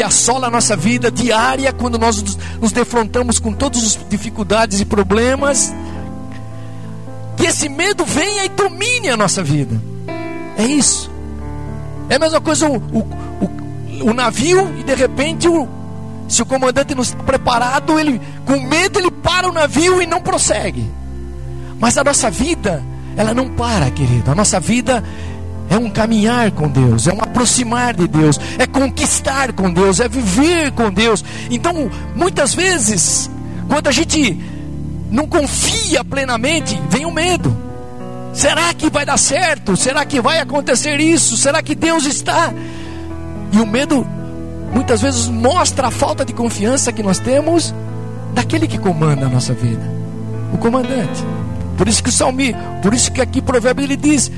que assola a nossa vida diária quando nós nos defrontamos com todas as dificuldades e problemas. Que esse medo venha e domine a nossa vida. É isso. É a mesma coisa o, o, o, o navio e de repente o, se o comandante não está preparado, ele com medo ele para o navio e não prossegue. Mas a nossa vida, ela não para, querido. A nossa vida é um caminhar com Deus, é um aproximar de Deus, é conquistar com Deus, é viver com Deus. Então, muitas vezes, quando a gente não confia plenamente, vem o medo. Será que vai dar certo? Será que vai acontecer isso? Será que Deus está? E o medo muitas vezes mostra a falta de confiança que nós temos daquele que comanda a nossa vida, o comandante. Por isso que o salmi, por isso que aqui provérbio ele diz: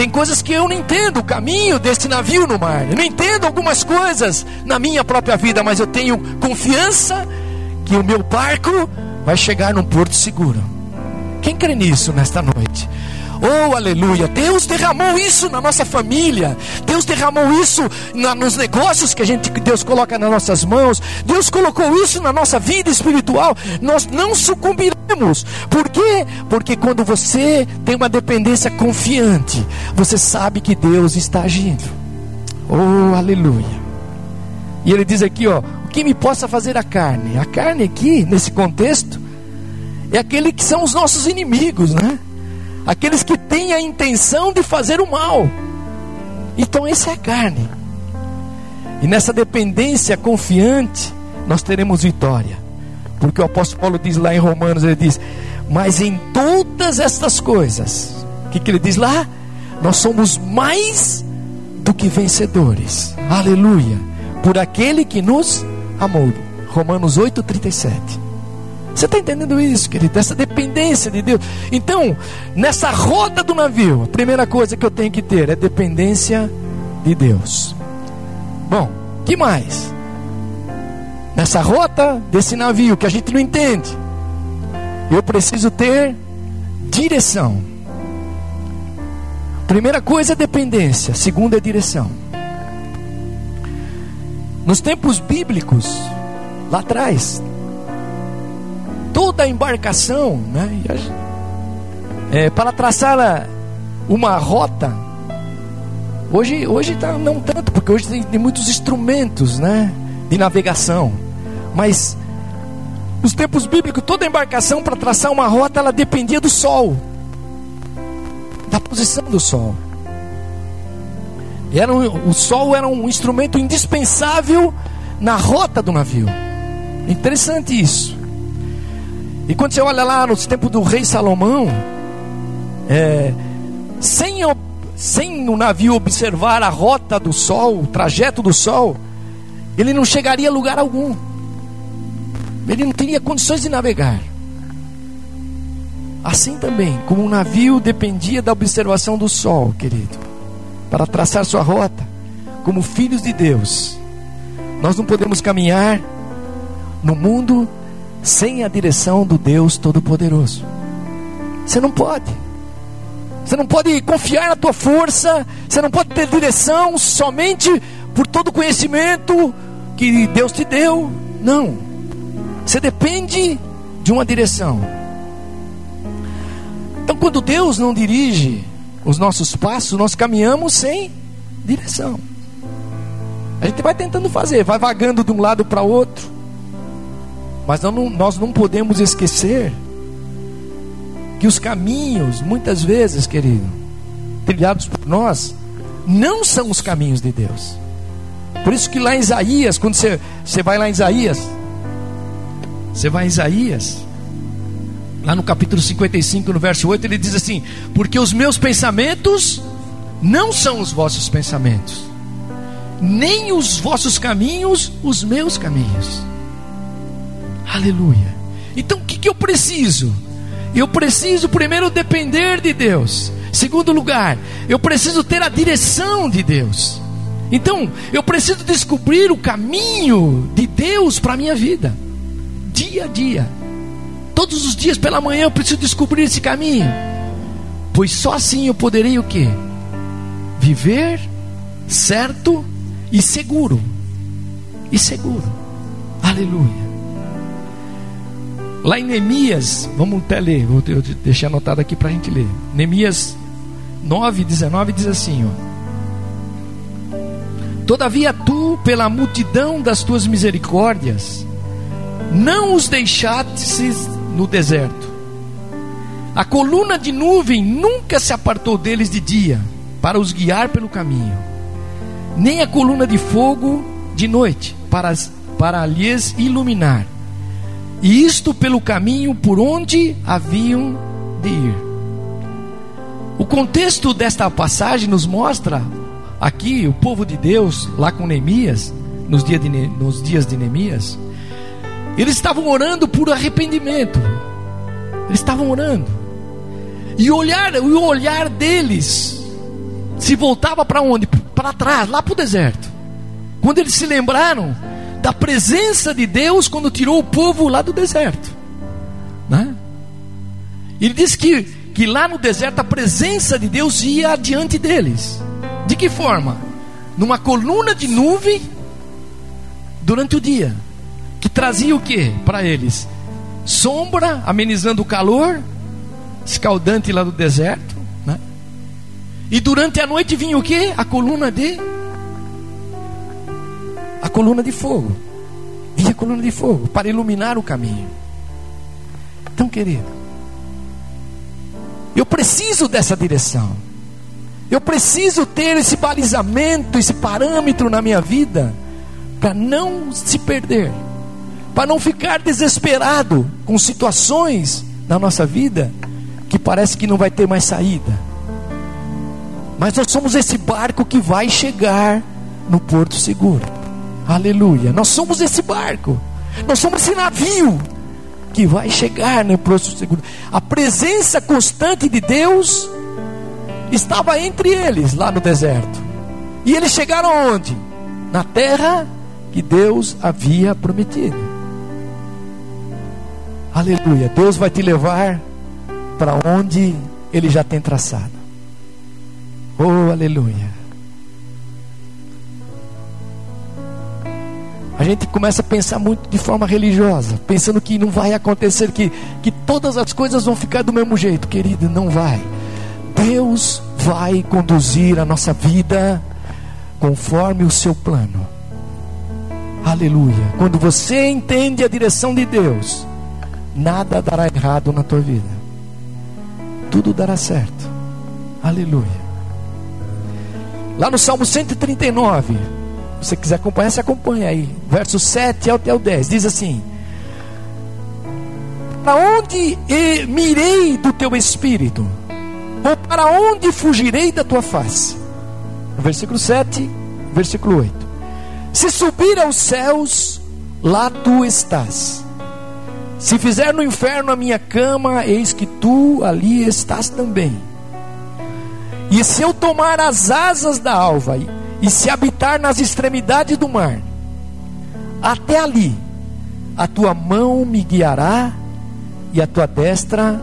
tem coisas que eu não entendo o caminho desse navio no mar. Eu não entendo algumas coisas na minha própria vida, mas eu tenho confiança que o meu barco vai chegar num porto seguro. Quem crê nisso nesta noite? Oh, aleluia. Deus derramou isso na nossa família. Deus derramou isso na, nos negócios que a gente que Deus coloca nas nossas mãos. Deus colocou isso na nossa vida espiritual. Nós não sucumbiremos. Por quê? Porque quando você tem uma dependência confiante, você sabe que Deus está agindo. Oh, aleluia. E ele diz aqui, ó, o que me possa fazer a carne? A carne aqui, nesse contexto, é aquele que são os nossos inimigos, né? Aqueles que têm a intenção de fazer o mal. Então, essa é a carne. E nessa dependência confiante, nós teremos vitória. Porque o apóstolo Paulo diz lá em Romanos: ele diz, mas em todas estas coisas, o que, que ele diz lá? Nós somos mais do que vencedores. Aleluia. Por aquele que nos amou. Romanos 8, 37. Você está entendendo isso, querido? Essa dependência de Deus. Então, nessa roda do navio, a primeira coisa que eu tenho que ter é dependência de Deus. Bom, que mais? Nessa rota desse navio que a gente não entende, eu preciso ter direção. Primeira coisa é dependência, segunda é direção. Nos tempos bíblicos, lá atrás, toda a embarcação, né? É, para traçar uma rota. Hoje, hoje tá, não tanto, porque hoje tem, tem muitos instrumentos, né, de navegação. Mas nos tempos bíblicos, toda embarcação para traçar uma rota, ela dependia do sol, da posição do sol. Era um, o sol era um instrumento indispensável na rota do navio. Interessante isso. E quando você olha lá nos tempos do rei Salomão, é, sem, sem o navio observar a rota do sol, o trajeto do sol, ele não chegaria a lugar algum. Ele não teria condições de navegar. Assim também, como um navio dependia da observação do sol, querido, para traçar sua rota, como filhos de Deus, nós não podemos caminhar no mundo sem a direção do Deus Todo-Poderoso. Você não pode. Você não pode confiar na tua força, você não pode ter direção somente por todo o conhecimento que Deus te deu. Não. Você depende de uma direção. Então, quando Deus não dirige os nossos passos, nós caminhamos sem direção. A gente vai tentando fazer, vai vagando de um lado para outro. Mas não, nós não podemos esquecer que os caminhos, muitas vezes, querido, trilhados por nós, não são os caminhos de Deus. Por isso que lá em Isaías, quando você, você vai lá em Isaías, você vai em Isaías, lá no capítulo 55, no verso 8, ele diz assim: Porque os meus pensamentos não são os vossos pensamentos, nem os vossos caminhos os meus caminhos. Aleluia. Então o que, que eu preciso? Eu preciso primeiro depender de Deus. Segundo lugar, eu preciso ter a direção de Deus. Então, eu preciso descobrir o caminho de Deus para a minha vida, dia a dia. Todos os dias pela manhã eu preciso descobrir esse caminho. Pois só assim eu poderei o quê? Viver certo e seguro. E seguro. Aleluia. Lá em Neemias, vamos até ler, vou deixar anotado aqui para a gente ler. Neemias 9, 19 diz assim: ó, Todavia tu, pela multidão das tuas misericórdias, não os deixastes no deserto. A coluna de nuvem nunca se apartou deles de dia, para os guiar pelo caminho, nem a coluna de fogo de noite, para, para lhes iluminar e isto pelo caminho por onde haviam de ir. O contexto desta passagem nos mostra aqui o povo de Deus, lá com Neemias, nos dias de, nos dias de Neemias, eles estavam orando por arrependimento. Eles estavam orando. E olhar, o olhar deles se voltava para onde? Para trás, lá para o deserto. Quando eles se lembraram da presença de Deus quando tirou o povo lá do deserto. Né? Ele diz que, que lá no deserto a presença de Deus ia adiante deles. De que forma? Numa coluna de nuvem durante o dia, que trazia o que para eles? Sombra, amenizando o calor, escaldante lá do deserto. Né? E durante a noite vinha o que? A coluna de a coluna de fogo. Vinha a coluna de fogo para iluminar o caminho. Então, querido, eu preciso dessa direção. Eu preciso ter esse balizamento, esse parâmetro na minha vida, para não se perder, para não ficar desesperado com situações na nossa vida que parece que não vai ter mais saída. Mas nós somos esse barco que vai chegar no porto seguro. Aleluia. Nós somos esse barco. Nós somos esse navio que vai chegar no próximo segundo. A presença constante de Deus estava entre eles lá no deserto. E eles chegaram onde? Na terra que Deus havia prometido. Aleluia. Deus vai te levar para onde ele já tem traçado. Oh, aleluia. A gente começa a pensar muito de forma religiosa, pensando que não vai acontecer, que, que todas as coisas vão ficar do mesmo jeito, querido, não vai. Deus vai conduzir a nossa vida conforme o seu plano. Aleluia. Quando você entende a direção de Deus, nada dará errado na tua vida. Tudo dará certo. Aleluia. Lá no Salmo 139, se você quiser acompanhar, você acompanha aí. Verso 7 até o 10. Diz assim: Para onde mirei do teu espírito? Ou para onde fugirei da tua face? Versículo 7, versículo 8. Se subir aos céus, lá tu estás. Se fizer no inferno a minha cama, eis que tu ali estás também. E se eu tomar as asas da alva e se habitar nas extremidades do mar, até ali a tua mão me guiará e a tua destra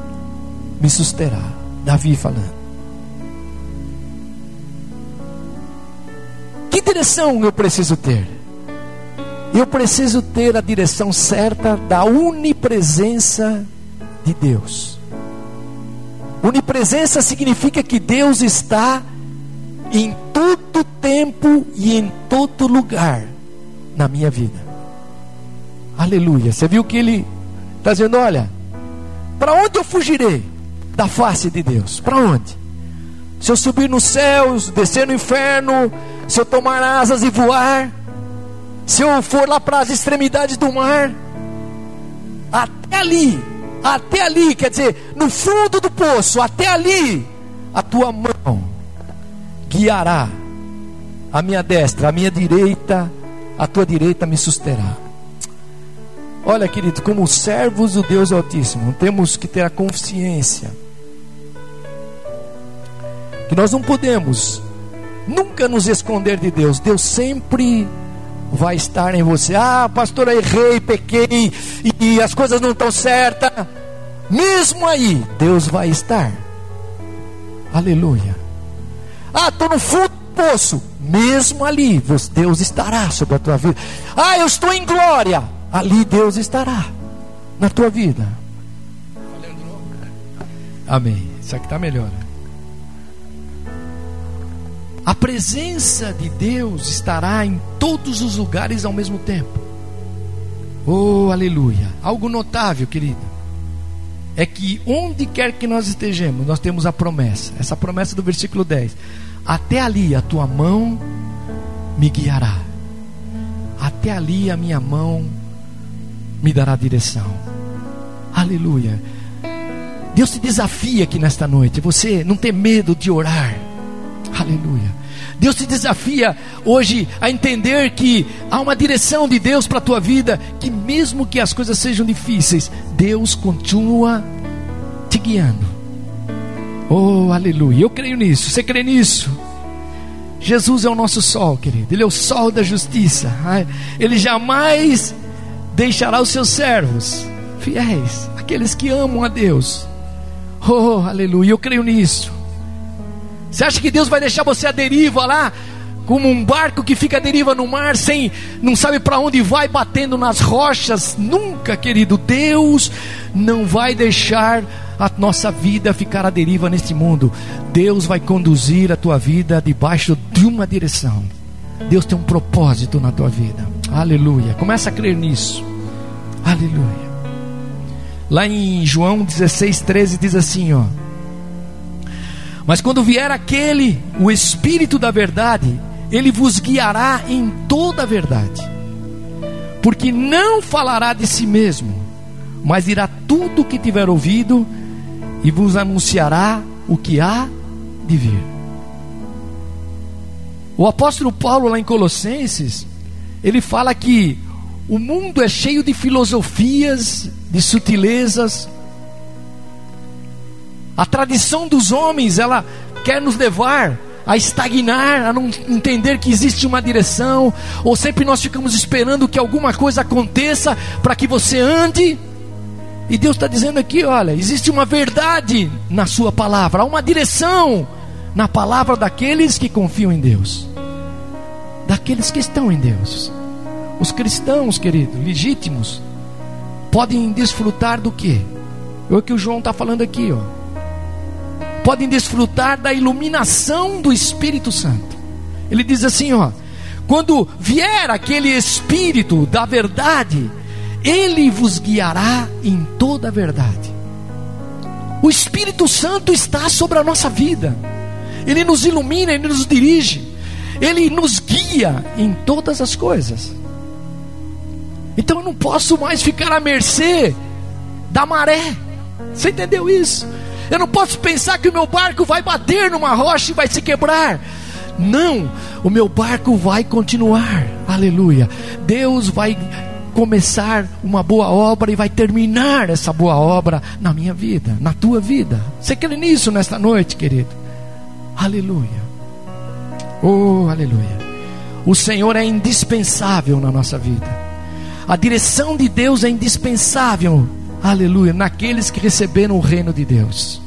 me susterá. Davi falando. Que direção eu preciso ter? Eu preciso ter a direção certa da onipresença de Deus. Onipresença significa que Deus está em todo tempo e em todo lugar na minha vida. Aleluia. Você viu que ele está dizendo: olha, para onde eu fugirei da face de Deus? Para onde? Se eu subir nos céus, descer no inferno, se eu tomar asas e voar, se eu for lá para as extremidades do mar, até ali, até ali, quer dizer, no fundo do poço, até ali, a tua mão guiará a minha destra, a minha direita, a tua direita me susterá. Olha, querido, como servos do Deus Altíssimo, temos que ter a consciência que nós não podemos nunca nos esconder de Deus. Deus sempre vai estar em você. Ah, pastor, errei, pequei e as coisas não estão certas. Mesmo aí, Deus vai estar. Aleluia. Ah, estou no fundo poço, mesmo ali, Deus estará sobre a tua vida. Ah, eu estou em glória, ali Deus estará na tua vida. Amém. Isso aqui está melhor. A presença de Deus estará em todos os lugares ao mesmo tempo. Oh, aleluia. Algo notável, querido. É que onde quer que nós estejamos, nós temos a promessa. Essa promessa do versículo 10. Até ali a tua mão me guiará. Até ali a minha mão me dará direção. Aleluia. Deus te desafia aqui nesta noite. Você não tem medo de orar. Aleluia. Deus te desafia hoje a entender que há uma direção de Deus para a tua vida, que mesmo que as coisas sejam difíceis, Deus continua te guiando. Oh, aleluia. Eu creio nisso. Você crê nisso? Jesus é o nosso sol, querido. Ele é o sol da justiça. Ele jamais deixará os seus servos fiéis, aqueles que amam a Deus. Oh, aleluia. Eu creio nisso. Você acha que Deus vai deixar você à deriva lá? Como um barco que fica à deriva no mar, sem não sabe para onde vai, batendo nas rochas. Nunca, querido. Deus não vai deixar a nossa vida ficar à deriva neste mundo. Deus vai conduzir a tua vida debaixo de uma direção. Deus tem um propósito na tua vida. Aleluia. Começa a crer nisso. Aleluia. Lá em João 16, 13 diz assim: ó. Mas quando vier aquele, o Espírito da verdade, ele vos guiará em toda a verdade, porque não falará de si mesmo, mas dirá tudo o que tiver ouvido e vos anunciará o que há de vir. O apóstolo Paulo, lá em Colossenses, ele fala que o mundo é cheio de filosofias, de sutilezas, a tradição dos homens, ela quer nos levar a estagnar, a não entender que existe uma direção, ou sempre nós ficamos esperando que alguma coisa aconteça para que você ande. E Deus está dizendo aqui: olha, existe uma verdade na Sua palavra, há uma direção na palavra daqueles que confiam em Deus, daqueles que estão em Deus. Os cristãos, querido, legítimos, podem desfrutar do que? É o que o João está falando aqui, ó podem desfrutar da iluminação do Espírito Santo. Ele diz assim, ó: quando vier aquele Espírito da verdade, ele vos guiará em toda a verdade. O Espírito Santo está sobre a nossa vida. Ele nos ilumina, ele nos dirige, ele nos guia em todas as coisas. Então eu não posso mais ficar à mercê da maré. Você entendeu isso? Eu não posso pensar que o meu barco vai bater numa rocha e vai se quebrar. Não, o meu barco vai continuar. Aleluia. Deus vai começar uma boa obra e vai terminar essa boa obra na minha vida, na tua vida. Você crê nisso nesta noite, querido? Aleluia. Oh, aleluia. O Senhor é indispensável na nossa vida. A direção de Deus é indispensável aleluia, naqueles que receberam o reino de Deus.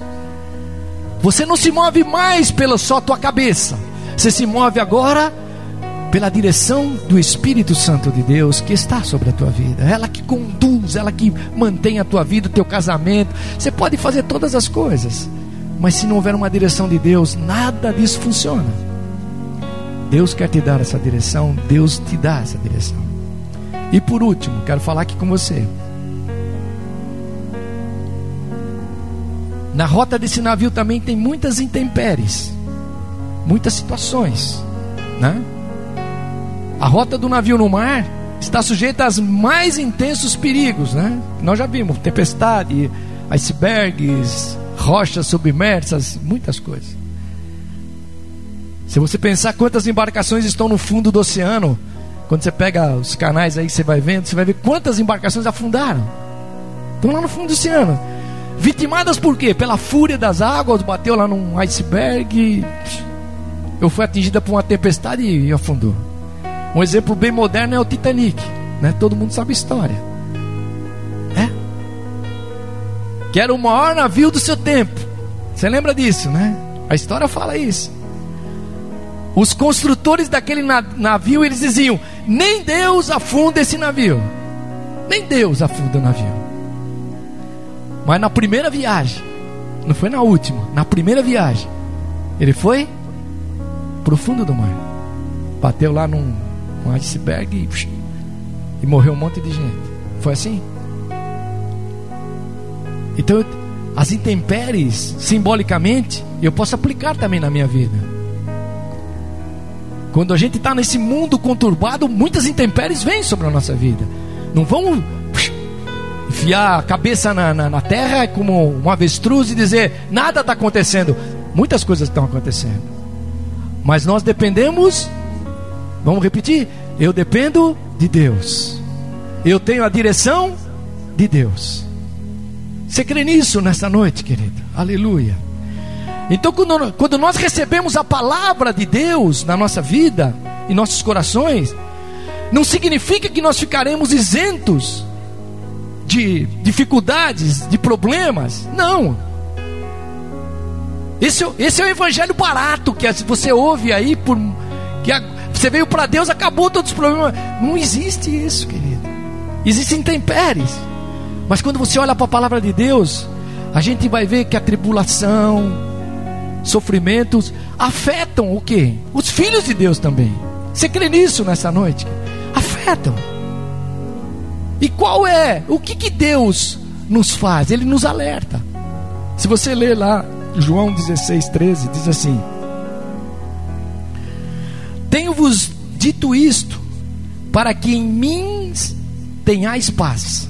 Você não se move mais pela só tua cabeça, você se move agora pela direção do Espírito Santo de Deus que está sobre a tua vida. Ela que conduz, ela que mantém a tua vida, o teu casamento. Você pode fazer todas as coisas, mas se não houver uma direção de Deus, nada disso funciona. Deus quer te dar essa direção, Deus te dá essa direção. E por último, quero falar aqui com você. Na rota desse navio também tem muitas intempéries, muitas situações, né? A rota do navio no mar está sujeita aos mais intensos perigos, né? Nós já vimos tempestade, icebergs, rochas submersas, muitas coisas. Se você pensar quantas embarcações estão no fundo do oceano, quando você pega os canais aí, você vai vendo, você vai ver quantas embarcações afundaram. Estão lá no fundo do oceano. Vitimadas por quê? Pela fúria das águas, bateu lá num iceberg. Eu fui atingida por uma tempestade e afundou. Um exemplo bem moderno é o Titanic, né? Todo mundo sabe a história. É? Que era o maior navio do seu tempo. Você lembra disso, né? A história fala isso. Os construtores daquele navio, eles diziam: nem Deus afunda esse navio. Nem Deus afunda o navio. Mas na primeira viagem, não foi na última, na primeira viagem, ele foi pro fundo do mar. Bateu lá num um iceberg e, e morreu um monte de gente. Foi assim? Então, as intempéries, simbolicamente, eu posso aplicar também na minha vida. Quando a gente está nesse mundo conturbado, muitas intempéries vêm sobre a nossa vida. Não vamos enfiar a cabeça na, na, na terra como um avestruz e dizer nada está acontecendo. Muitas coisas estão acontecendo. Mas nós dependemos, vamos repetir, eu dependo de Deus. Eu tenho a direção de Deus. Você crê nisso nessa noite, querido? Aleluia. Então, quando, quando nós recebemos a palavra de Deus na nossa vida, em nossos corações, não significa que nós ficaremos isentos de dificuldades, de problemas. Não. Esse, esse é o evangelho barato que você ouve aí por que a, você veio para Deus, acabou todos os problemas. Não existe isso, querido. Existem intempéries. Mas quando você olha para a palavra de Deus, a gente vai ver que a tribulação, sofrimentos afetam o que? Os filhos de Deus também. Você crê nisso nessa noite? Afetam. E qual é? O que, que Deus nos faz? Ele nos alerta. Se você ler lá João 16, 13, diz assim: Tenho-vos dito isto, para que em mim tenhais paz.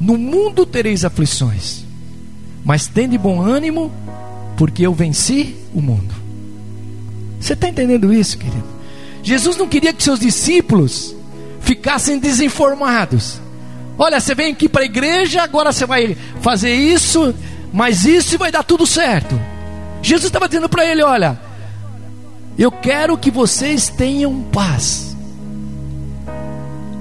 No mundo tereis aflições, mas tende bom ânimo, porque eu venci o mundo. Você está entendendo isso, querido? Jesus não queria que seus discípulos ficassem desinformados. Olha, você vem aqui para a igreja, agora você vai fazer isso, mas isso vai dar tudo certo. Jesus estava dizendo para ele: Olha, eu quero que vocês tenham paz.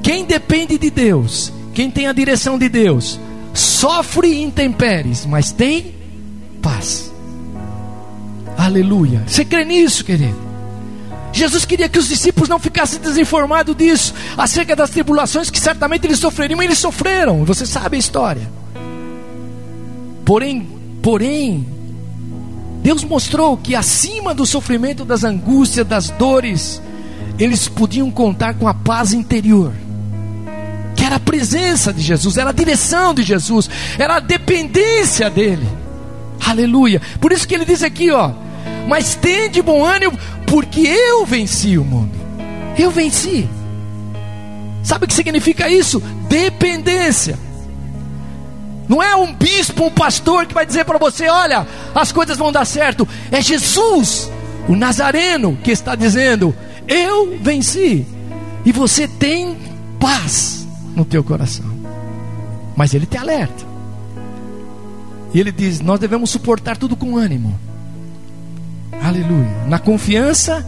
Quem depende de Deus, quem tem a direção de Deus, sofre intempéries, mas tem paz. Aleluia. Você crê nisso, querido? Jesus queria que os discípulos não ficassem desinformados disso, acerca das tribulações que certamente eles sofreriam, e eles sofreram. Você sabe a história. Porém, porém, Deus mostrou que acima do sofrimento, das angústias, das dores, eles podiam contar com a paz interior que era a presença de Jesus, era a direção de Jesus, era a dependência dele. Aleluia. Por isso que ele diz aqui, ó: "Mas tende bom ânimo, porque eu venci o mundo". Eu venci. Sabe o que significa isso? Dependência. Não é um bispo, um pastor que vai dizer para você: olha, as coisas vão dar certo. É Jesus, o Nazareno, que está dizendo: eu venci. E você tem paz no teu coração. Mas ele te alerta. E ele diz: Nós devemos suportar tudo com ânimo. Aleluia. Na confiança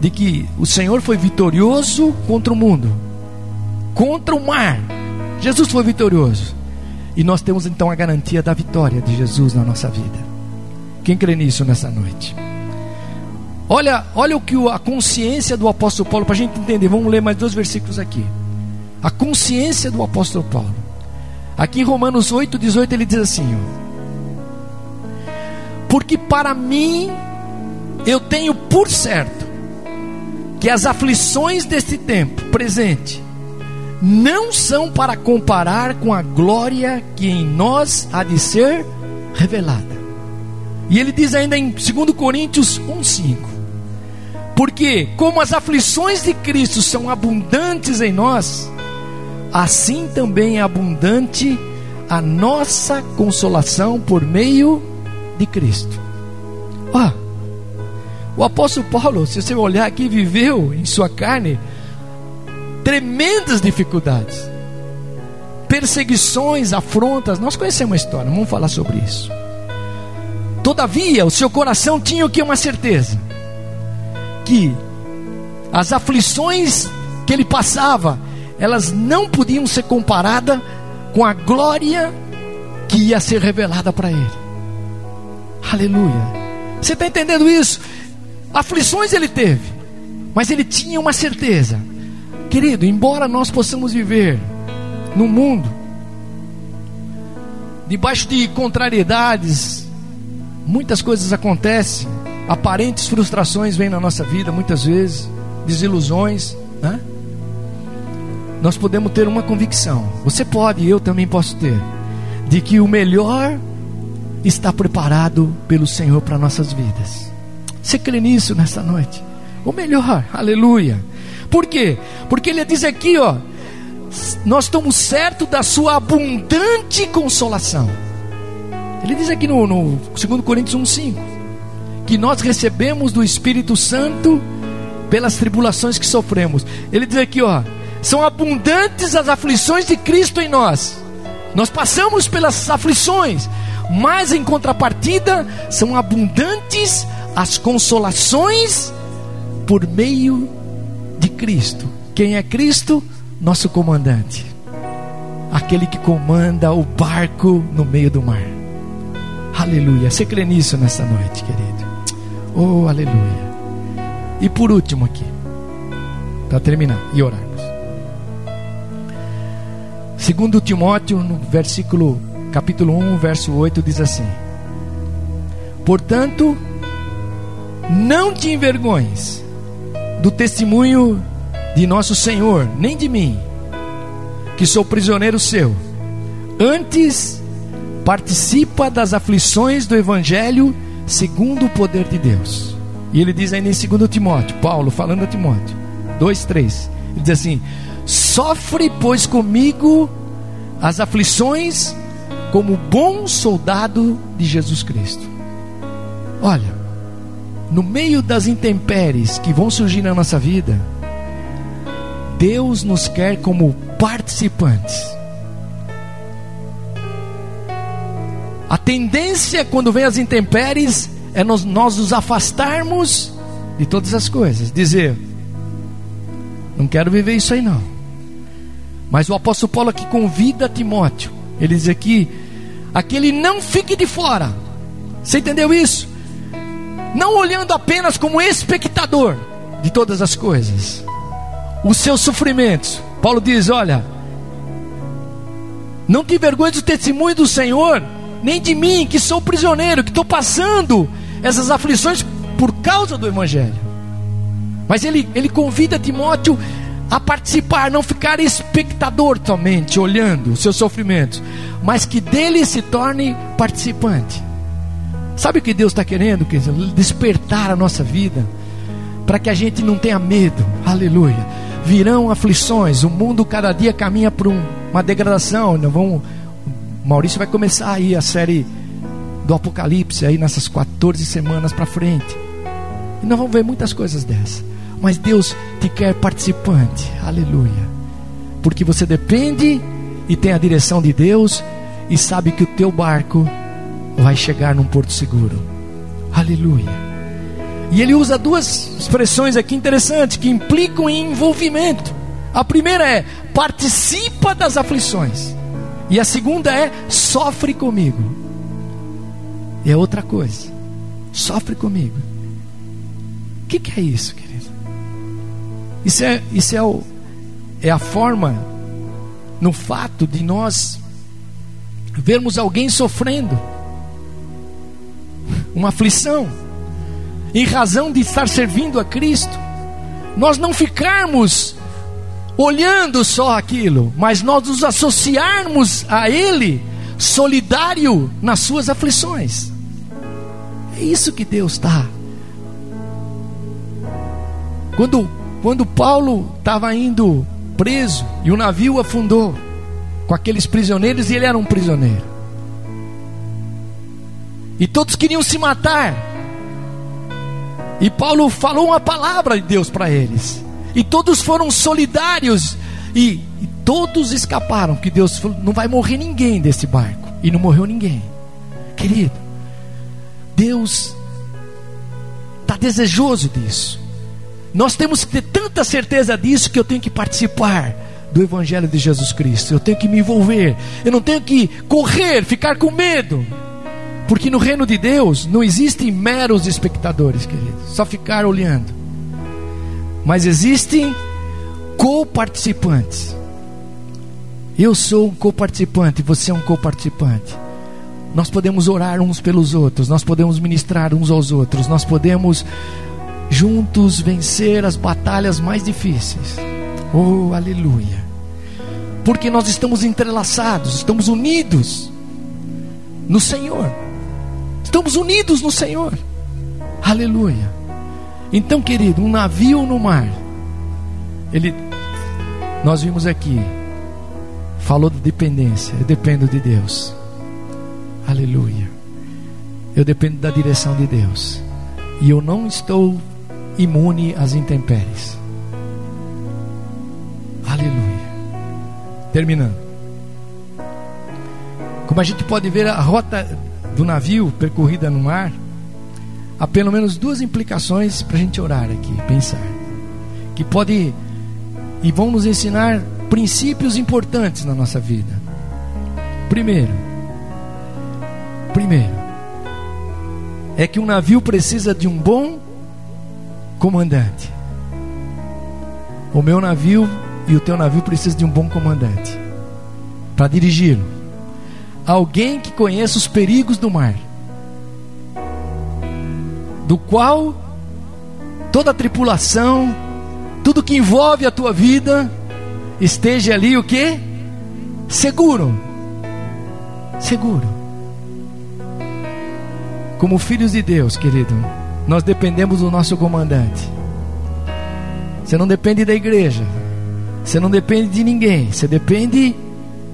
de que o Senhor foi vitorioso contra o mundo, contra o mar. Jesus foi vitorioso. E nós temos então a garantia da vitória de Jesus na nossa vida. Quem crê nisso nessa noite? Olha, olha o que a consciência do apóstolo Paulo, para a gente entender. Vamos ler mais dois versículos aqui a consciência do apóstolo Paulo. Aqui em Romanos 8, 18, ele diz assim: ó, Porque para mim eu tenho por certo que as aflições deste tempo presente não são para comparar com a glória que em nós há de ser revelada. E ele diz ainda em 2 Coríntios 1,5: Porque, como as aflições de Cristo são abundantes em nós, assim também é abundante a nossa consolação por meio de Cristo. Ó, o apóstolo Paulo, se você olhar aqui, viveu em sua carne tremendas dificuldades, perseguições, afrontas. Nós conhecemos a história, vamos falar sobre isso. Todavia, o seu coração tinha o que? Uma certeza: que as aflições que ele passava elas não podiam ser comparadas com a glória que ia ser revelada para ele. Aleluia. Você está entendendo isso? Aflições ele teve, mas ele tinha uma certeza. Querido, embora nós possamos viver no mundo debaixo de contrariedades, muitas coisas acontecem, aparentes frustrações vêm na nossa vida muitas vezes, desilusões, né? Nós podemos ter uma convicção, você pode, eu também posso ter, de que o melhor está preparado pelo Senhor para nossas vidas. Você crê nisso nessa noite? O melhor, aleluia. Por quê? Porque ele diz aqui, ó, nós estamos certos da sua abundante consolação. Ele diz aqui no, no 2 Coríntios 1,5 que nós recebemos do Espírito Santo pelas tribulações que sofremos. Ele diz aqui, ó, são abundantes as aflições de Cristo em nós. Nós passamos pelas aflições, mas em contrapartida são abundantes as consolações por meio de Cristo. Quem é Cristo? Nosso comandante, aquele que comanda o barco no meio do mar. Aleluia. Você crê nisso nessa noite, querido? Oh, aleluia. E por último aqui, para terminar e orarmos. Segundo Timóteo, no versículo capítulo 1, verso 8 diz assim: Portanto, não te envergonhes do testemunho de nosso Senhor, nem de mim, que sou prisioneiro seu. Antes, participa das aflições do Evangelho segundo o poder de Deus. E ele diz aí em 2 Timóteo, Paulo falando a Timóteo, 2, 3, ele diz assim: Sofre, pois, comigo as aflições, como bom soldado de Jesus Cristo. Olha, no meio das intempéries que vão surgir na nossa vida, Deus nos quer como participantes. A tendência quando vem as intempéries é nós, nós nos afastarmos de todas as coisas, dizer: não quero viver isso aí não. Mas o apóstolo Paulo aqui convida Timóteo. Ele diz aqui: aquele não fique de fora. Você entendeu isso? Não olhando apenas como espectador de todas as coisas, os seus sofrimentos. Paulo diz: Olha, não te envergonhes do testemunho do Senhor, nem de mim, que sou prisioneiro, que estou passando essas aflições por causa do Evangelho. Mas ele, ele convida Timóteo a participar, não ficar espectador somente, olhando os seus sofrimentos, mas que dele se torne participante. Sabe o que Deus está querendo? Despertar a nossa vida, para que a gente não tenha medo, aleluia. Virão aflições, o mundo cada dia caminha por um, uma degradação. Não vamos, Maurício vai começar aí a série do Apocalipse, aí nessas 14 semanas para frente. E nós vamos ver muitas coisas dessas. Mas Deus te quer participante. Aleluia. Porque você depende e tem a direção de Deus e sabe que o teu barco vai chegar num porto seguro. Aleluia. E ele usa duas expressões aqui interessantes que implicam em envolvimento. A primeira é participa das aflições. E a segunda é sofre comigo. E é outra coisa. Sofre comigo. O que, que é isso, querido? Isso é, isso é, o, é a forma, no fato de nós vermos alguém sofrendo, uma aflição, em razão de estar servindo a Cristo, nós não ficarmos olhando só aquilo, mas nós nos associarmos a Ele, solidário nas suas aflições. É isso que Deus está. Quando quando Paulo estava indo preso e o navio afundou com aqueles prisioneiros e ele era um prisioneiro. E todos queriam se matar. E Paulo falou uma palavra de Deus para eles. E todos foram solidários. E, e, todos escaparam. Que Deus falou: não vai morrer ninguém desse barco. E não morreu ninguém. Querido, Deus está desejoso disso. Nós temos que ter tanta certeza disso que eu tenho que participar do Evangelho de Jesus Cristo. Eu tenho que me envolver. Eu não tenho que correr, ficar com medo. Porque no reino de Deus não existem meros espectadores, queridos, só ficar olhando. Mas existem co-participantes. Eu sou um co-participante, você é um co-participante. Nós podemos orar uns pelos outros, nós podemos ministrar uns aos outros, nós podemos juntos vencer as batalhas mais difíceis. Oh, aleluia. Porque nós estamos entrelaçados, estamos unidos no Senhor. Estamos unidos no Senhor. Aleluia. Então, querido, um navio no mar. Ele nós vimos aqui falou da dependência. Eu dependo de Deus. Aleluia. Eu dependo da direção de Deus. E eu não estou imune às intempéries. Aleluia. Terminando. Como a gente pode ver a rota do navio percorrida no mar, há pelo menos duas implicações para a gente orar aqui, pensar. Que pode e vão nos ensinar princípios importantes na nossa vida. Primeiro, primeiro, é que um navio precisa de um bom comandante. O meu navio e o teu navio precisam de um bom comandante para dirigi-lo. Alguém que conheça os perigos do mar, do qual toda a tripulação, tudo que envolve a tua vida, esteja ali o que? Seguro. Seguro. Como filhos de Deus, querido, nós dependemos do nosso comandante. Você não depende da igreja. Você não depende de ninguém. Você depende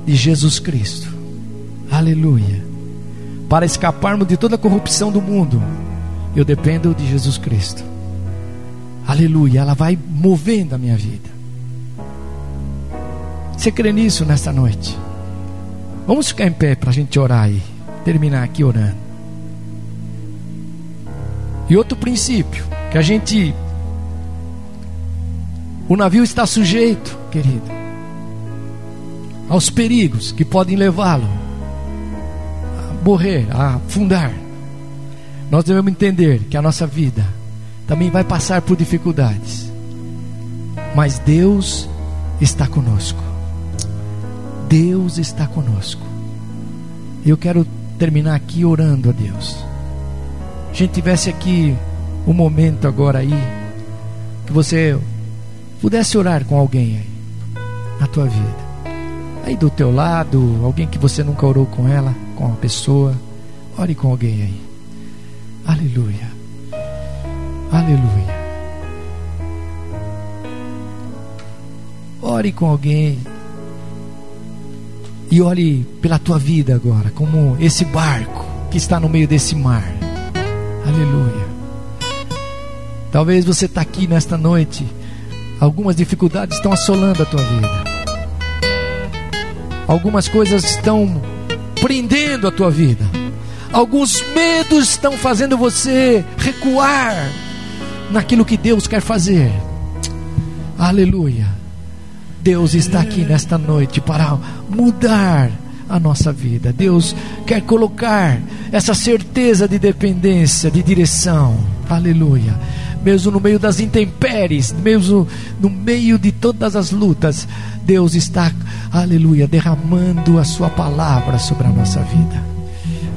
de Jesus Cristo. Aleluia. Para escaparmos de toda a corrupção do mundo, eu dependo de Jesus Cristo. Aleluia. Ela vai movendo a minha vida. Você crê nisso nesta noite? Vamos ficar em pé para a gente orar aí. Terminar aqui orando. E outro princípio, que a gente. O navio está sujeito, querido, aos perigos que podem levá-lo morrer, a afundar. Nós devemos entender que a nossa vida também vai passar por dificuldades, mas Deus está conosco. Deus está conosco. Eu quero terminar aqui orando a Deus a gente tivesse aqui um momento agora aí, que você pudesse orar com alguém aí, na tua vida. Aí do teu lado, alguém que você nunca orou com ela, com uma pessoa, ore com alguém aí. Aleluia. Aleluia. Ore com alguém. E ore pela tua vida agora, como esse barco que está no meio desse mar. Aleluia. Talvez você está aqui nesta noite, algumas dificuldades estão assolando a tua vida, algumas coisas estão prendendo a tua vida, alguns medos estão fazendo você recuar naquilo que Deus quer fazer. Aleluia. Deus está aqui nesta noite para mudar a nossa vida. Deus quer colocar essa certeza de dependência, de direção. Aleluia. Mesmo no meio das intempéries, mesmo no meio de todas as lutas, Deus está, aleluia, derramando a sua palavra sobre a nossa vida.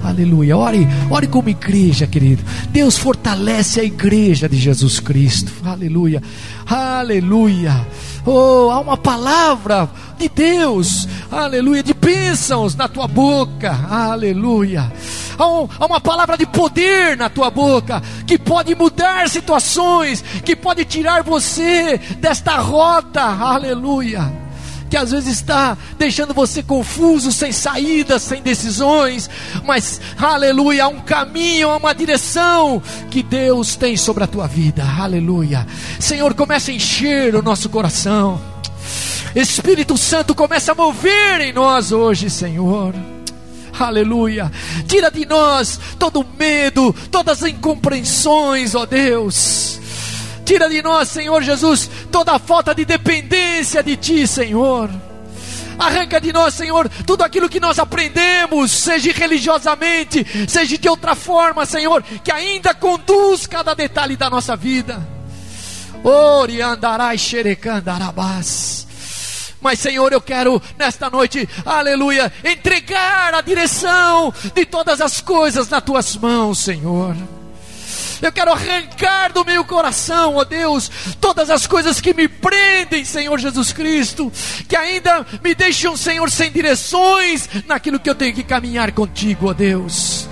Aleluia. Ore, ore como igreja, querido. Deus fortalece a igreja de Jesus Cristo. Aleluia. Aleluia. Oh, há uma palavra de Deus. Aleluia. De bênçãos na tua boca. Aleluia. Há, um, há uma palavra de poder na tua boca que pode mudar situações, que pode tirar você desta rota. Aleluia que às vezes está deixando você confuso, sem saídas, sem decisões, mas aleluia, há um caminho, há uma direção que Deus tem sobre a tua vida, aleluia. Senhor, começa a encher o nosso coração, Espírito Santo começa a mover em nós hoje, Senhor. Aleluia. Tira de nós todo medo, todas as incompreensões, ó Deus. Tira de nós, Senhor Jesus, toda a falta de dependência de Ti, Senhor. Arranca de nós, Senhor, tudo aquilo que nós aprendemos, seja religiosamente, seja de outra forma, Senhor, que ainda conduz cada detalhe da nossa vida. Ori andarai xerecandarabás. Mas, Senhor, eu quero nesta noite, aleluia, entregar a direção de todas as coisas nas tuas mãos, Senhor. Eu quero arrancar do meu coração, ó Deus, todas as coisas que me prendem, Senhor Jesus Cristo, que ainda me deixam, Senhor, sem direções naquilo que eu tenho que caminhar contigo, ó Deus.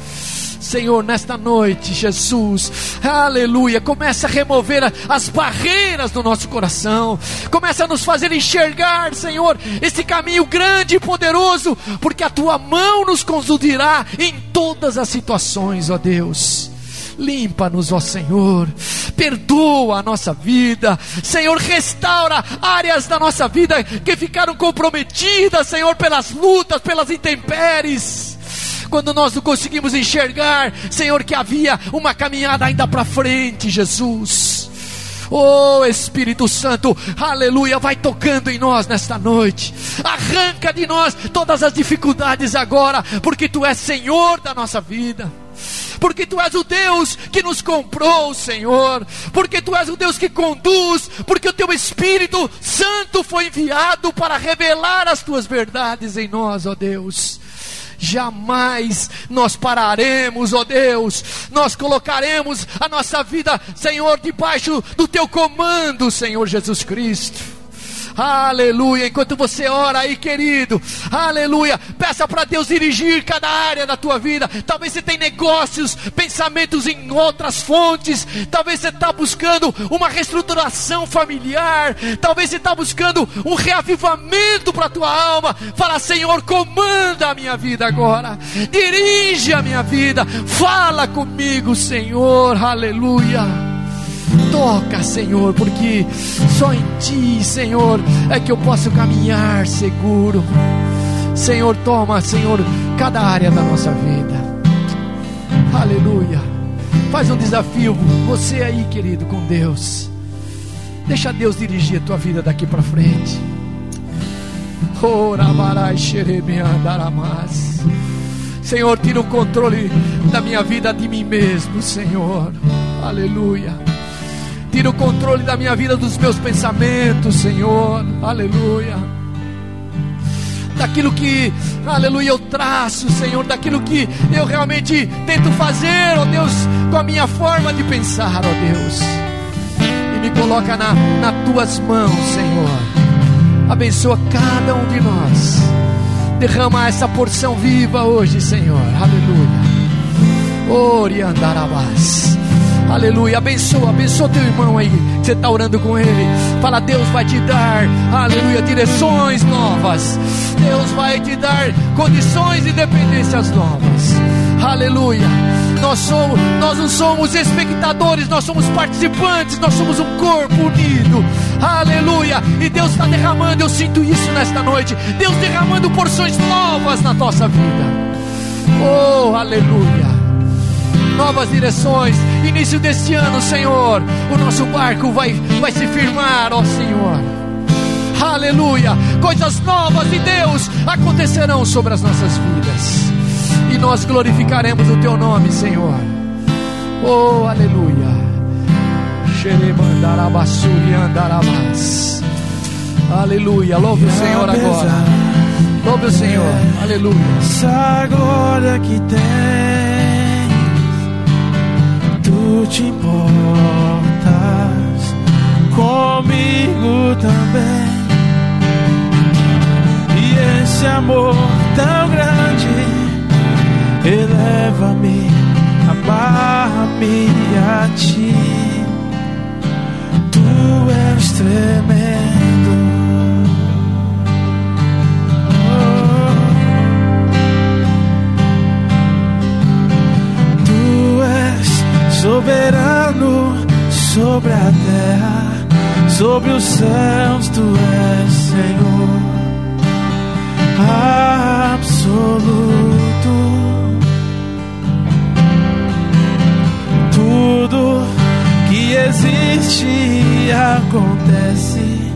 Senhor, nesta noite, Jesus, aleluia, começa a remover as barreiras do nosso coração, começa a nos fazer enxergar, Senhor, esse caminho grande e poderoso, porque a tua mão nos conduzirá em todas as situações, ó Deus. Limpa-nos, ó Senhor. Perdoa a nossa vida. Senhor, restaura áreas da nossa vida que ficaram comprometidas, Senhor, pelas lutas, pelas intempéries quando nós não conseguimos enxergar, Senhor, que havia uma caminhada ainda para frente, Jesus. Oh Espírito Santo, aleluia, vai tocando em nós nesta noite. Arranca de nós todas as dificuldades agora, porque Tu és Senhor da nossa vida porque tu és o Deus que nos comprou, Senhor, porque tu és o Deus que conduz, porque o teu Espírito Santo foi enviado para revelar as tuas verdades em nós, ó Deus jamais nós pararemos, ó Deus, nós colocaremos a nossa vida, Senhor, debaixo do teu comando, Senhor Jesus Cristo. Aleluia. Enquanto você ora aí, querido, aleluia. Peça para Deus dirigir cada área da tua vida. Talvez você tenha negócios, pensamentos em outras fontes. Talvez você está buscando uma reestruturação familiar. Talvez você está buscando um reavivamento para a tua alma. Fala, Senhor, comanda a minha vida agora. Dirige a minha vida. Fala comigo, Senhor. Aleluia. Toca, Senhor, porque só em Ti, Senhor, é que eu posso caminhar seguro. Senhor, toma, Senhor, cada área da nossa vida. Aleluia. Faz um desafio, você aí, querido, com Deus. Deixa Deus dirigir a tua vida daqui para frente. Senhor, tira o controle da minha vida de mim mesmo, Senhor. Aleluia. Tira o controle da minha vida, dos meus pensamentos, Senhor. Aleluia. Daquilo que, aleluia, eu traço, Senhor. Daquilo que eu realmente tento fazer, ó Deus, com a minha forma de pensar, ó Deus. E me coloca na, nas tuas mãos, Senhor. Abençoa cada um de nós. Derrama essa porção viva hoje, Senhor. Aleluia. Oriandarabás. Aleluia. Abençoa, abençoa teu irmão aí. Você está orando com ele. Fala, Deus vai te dar, aleluia, direções novas. Deus vai te dar condições e dependências novas. Aleluia. Nós, somos, nós não somos espectadores, nós somos participantes, nós somos um corpo unido. Aleluia. E Deus está derramando, eu sinto isso nesta noite. Deus derramando porções novas na nossa vida. Oh, aleluia novas direções. Início deste ano, Senhor, o nosso barco vai, vai se firmar, ó Senhor. Aleluia! Coisas novas de Deus acontecerão sobre as nossas vidas. E nós glorificaremos o teu nome, Senhor. Oh, aleluia. Aleluia. Louve o Senhor agora. Louve o Senhor. Aleluia. Essa glória que tem tu te importas comigo também. E esse amor tão grande eleva-me, amarra-me a ti. Tu és tremendo. soberano sobre a terra, sobre os céus, tu és Senhor absoluto. Tudo que existe acontece,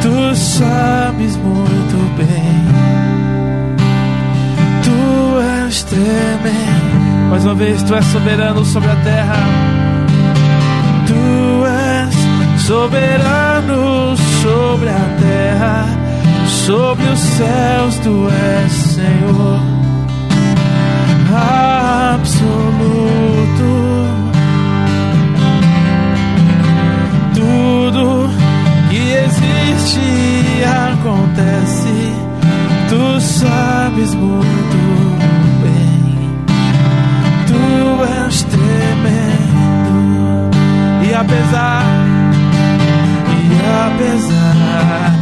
tu sabes muito bem. Tu és tremendo mais uma vez, tu és soberano sobre a terra. Tu és soberano sobre a terra, sobre os céus, tu és Senhor absoluto. Tudo que existe acontece, tu sabes muito és tremendo e apesar e apesar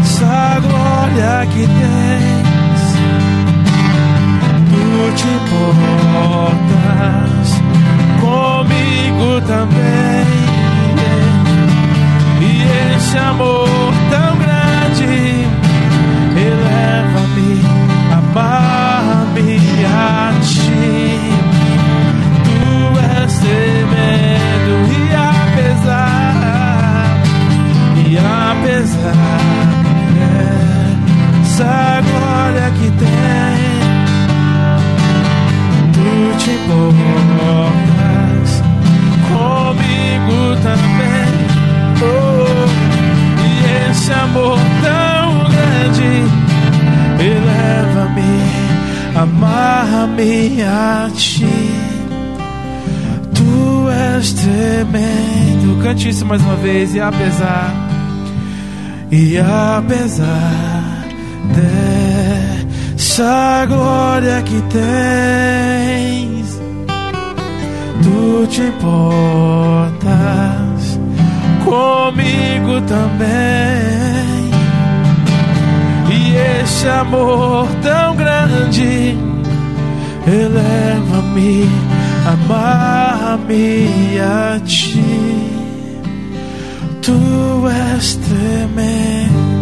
dessa glória que tens, tu te importas comigo também. E esse amor tão grande eleva-me, amar-me dessa glória que tem, tu te importas comigo também. Oh, e esse amor tão grande eleva-me, amarra-me a ti. Tu és tremendo. Cante isso mais uma vez. E apesar, e apesar dessa glória que tens, tu te importas comigo também. E esse amor tão grande eleva-me, amarra-me a ti. tú estremeces.